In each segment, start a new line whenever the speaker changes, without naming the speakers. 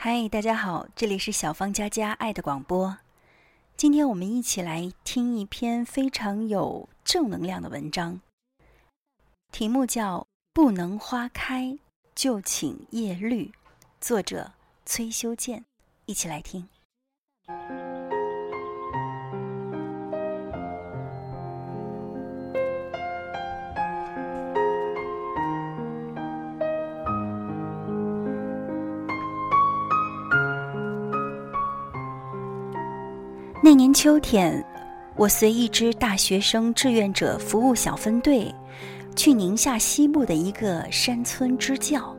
嗨，大家好，这里是小芳佳佳爱的广播。今天我们一起来听一篇非常有正能量的文章，题目叫《不能花开就请叶绿》，作者崔修建。一起来听。年秋天，我随一支大学生志愿者服务小分队，去宁夏西部的一个山村支教。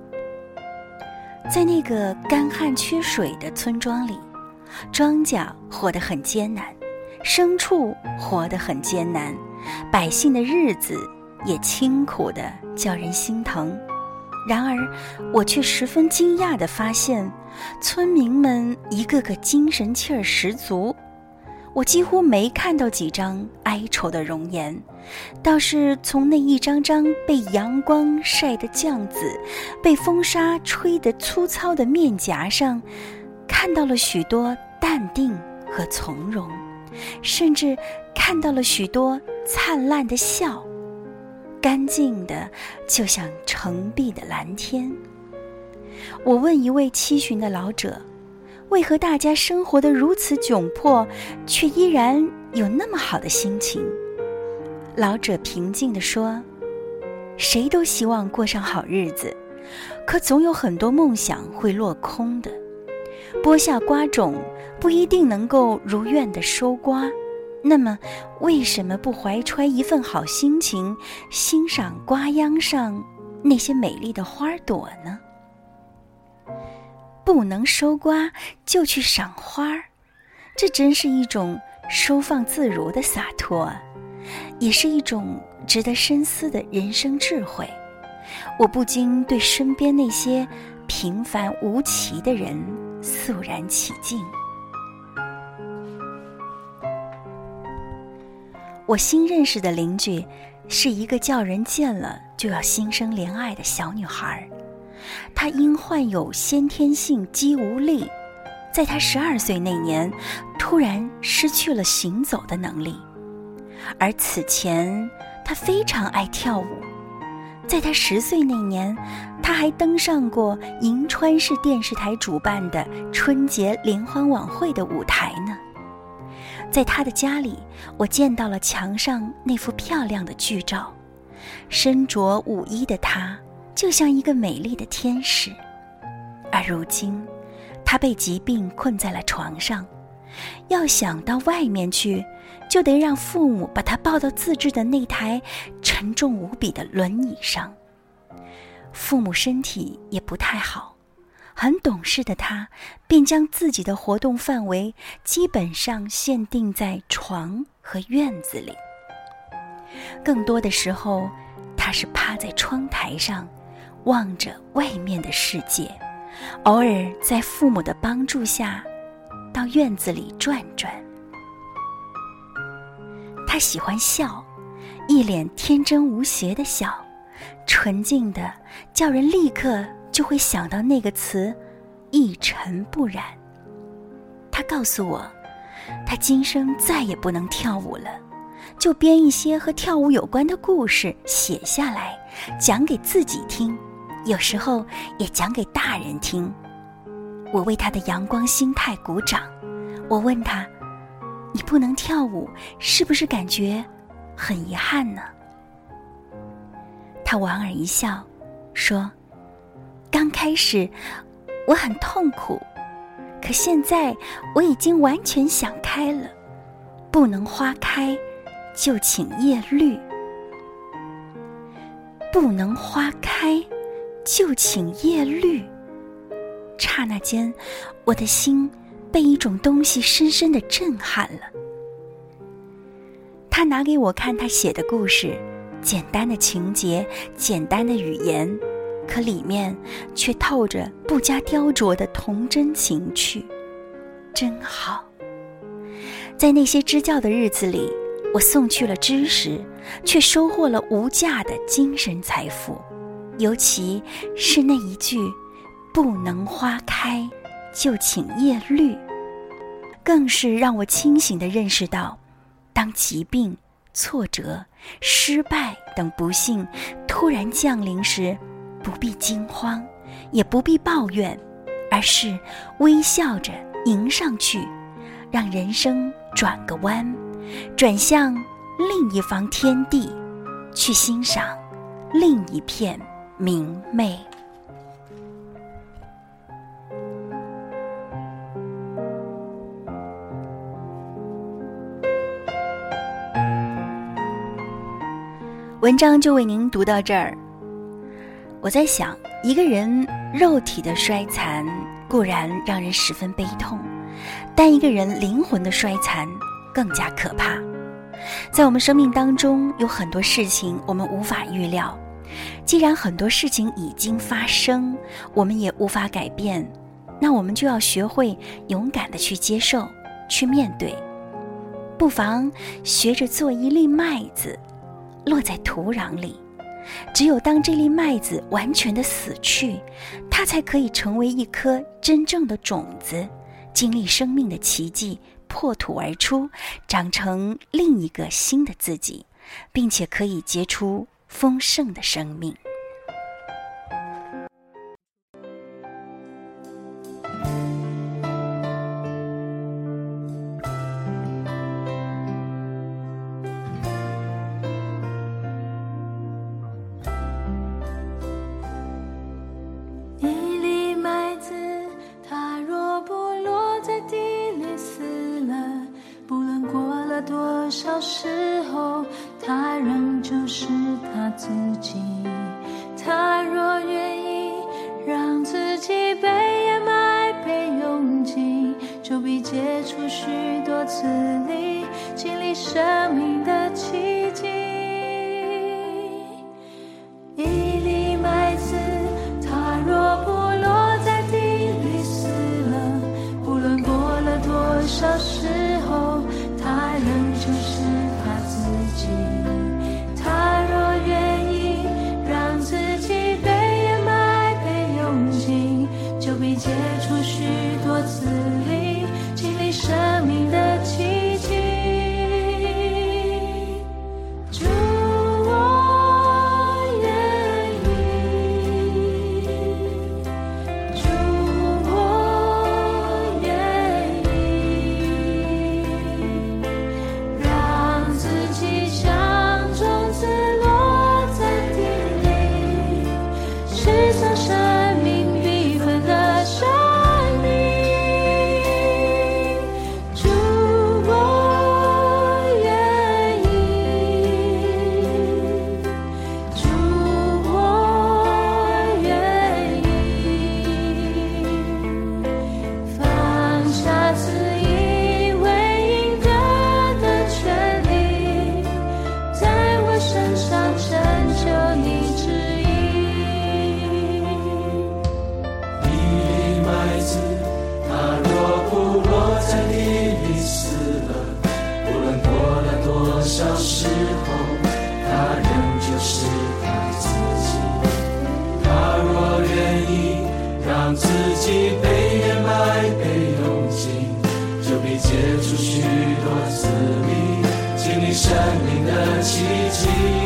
在那个干旱缺水的村庄里，庄稼活得很艰难，牲畜活得很艰难，百姓的日子也清苦的叫人心疼。然而，我却十分惊讶地发现，村民们一个个精神气儿十足。我几乎没看到几张哀愁的容颜，倒是从那一张张被阳光晒得酱紫、被风沙吹得粗糙的面颊上，看到了许多淡定和从容，甚至看到了许多灿烂的笑，干净的就像澄碧的蓝天。我问一位七旬的老者。为何大家生活的如此窘迫，却依然有那么好的心情？老者平静地说：“谁都希望过上好日子，可总有很多梦想会落空的。播下瓜种不一定能够如愿的收瓜，那么为什么不怀揣一份好心情，欣赏瓜秧上那些美丽的花朵呢？”不能收瓜就去赏花儿，这真是一种收放自如的洒脱，也是一种值得深思的人生智慧。我不禁对身边那些平凡无奇的人肃然起敬。我新认识的邻居是一个叫人见了就要心生怜爱的小女孩儿。他因患有先天性肌无力，在他十二岁那年，突然失去了行走的能力。而此前，他非常爱跳舞，在他十岁那年，他还登上过银川市电视台主办的春节联欢晚会的舞台呢。在他的家里，我见到了墙上那幅漂亮的剧照，身着舞衣的他。就像一个美丽的天使，而如今，他被疾病困在了床上，要想到外面去，就得让父母把他抱到自制的那台沉重无比的轮椅上。父母身体也不太好，很懂事的他，便将自己的活动范围基本上限定在床和院子里。更多的时候，他是趴在窗台上。望着外面的世界，偶尔在父母的帮助下，到院子里转转。他喜欢笑，一脸天真无邪的笑，纯净的叫人立刻就会想到那个词“一尘不染”。他告诉我，他今生再也不能跳舞了，就编一些和跳舞有关的故事写下来，讲给自己听。有时候也讲给大人听。我为他的阳光心态鼓掌。我问他：“你不能跳舞，是不是感觉很遗憾呢？”他莞尔一笑，说：“刚开始我很痛苦，可现在我已经完全想开了。不能花开，就请叶绿。不能花开。”就请叶绿。刹那间，我的心被一种东西深深的震撼了。他拿给我看他写的故事，简单的情节，简单的语言，可里面却透着不加雕琢的童真情趣，真好。在那些支教的日子里，我送去了知识，却收获了无价的精神财富。尤其是那一句“不能花开，
就请叶绿。更是让我清醒地认识到，当疾病、挫折、失败等不幸突然降临时，不必惊慌，也不必抱怨，而是微笑着迎上去，让人生转个弯，转向另一方天地，去欣赏另一片明媚。文章就为您读到这儿。我在想，一个人肉体的衰残固然让人十分悲痛，但一个人灵魂的衰残更加可怕。在我们生命当中，有很多事情我们无法预料。既然很多事情已经发生，我们也无法改变，那我们就要学会勇敢的去接受、去面对。不妨学着做一粒麦子。落在土壤里，只有当这粒麦子完全的死去，它才可以成为一颗真正的种子，经历生命的奇迹，破土而出，长成另一个新的自己，并且可以结出丰盛的生命。接触许多次你经历生命的奇迹。
让自己被掩埋被拥挤就必结出许多次力经历生命的奇迹。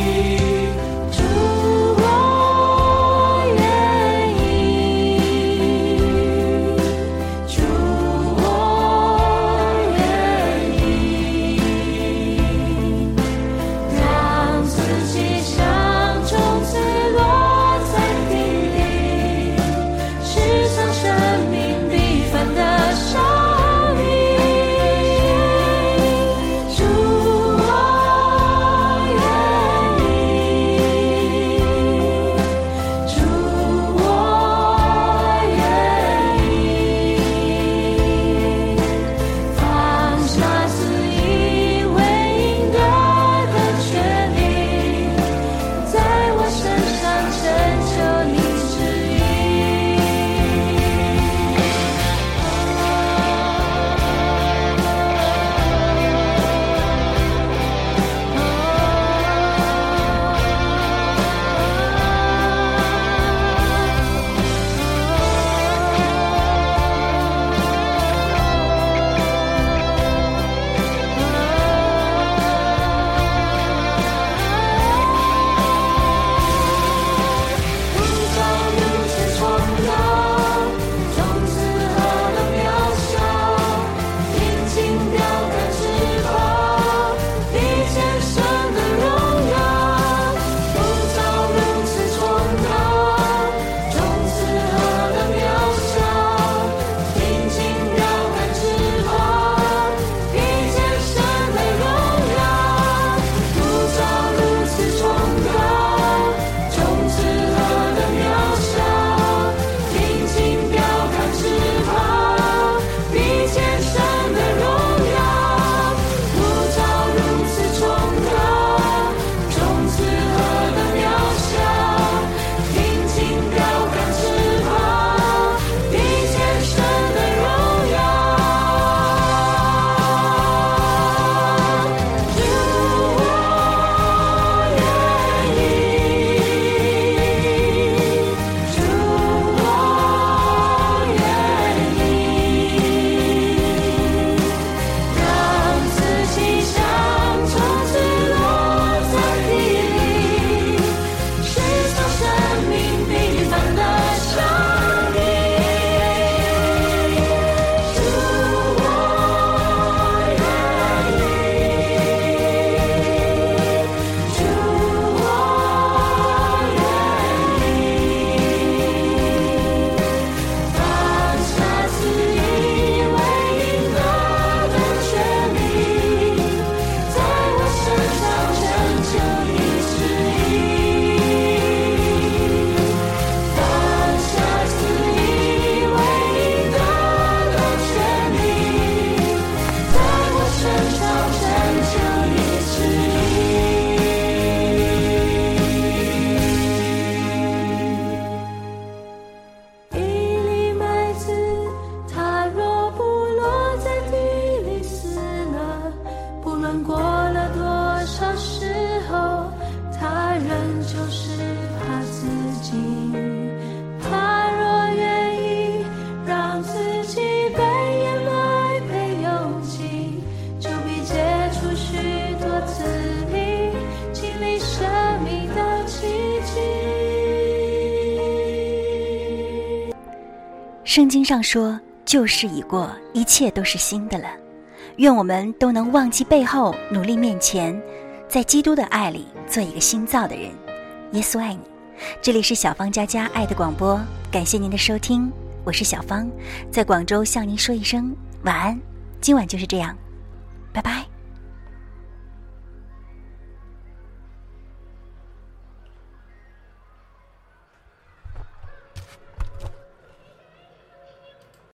圣经上说：“旧事已过，一切都是新的了。”愿我们都能忘记背后，努力面前，在基督的爱里做一个新造的人。耶稣爱你。这里是小芳家家爱的广播，感谢您的收听，我是小芳，在广州向您说一声晚安。今晚就是这样，拜拜。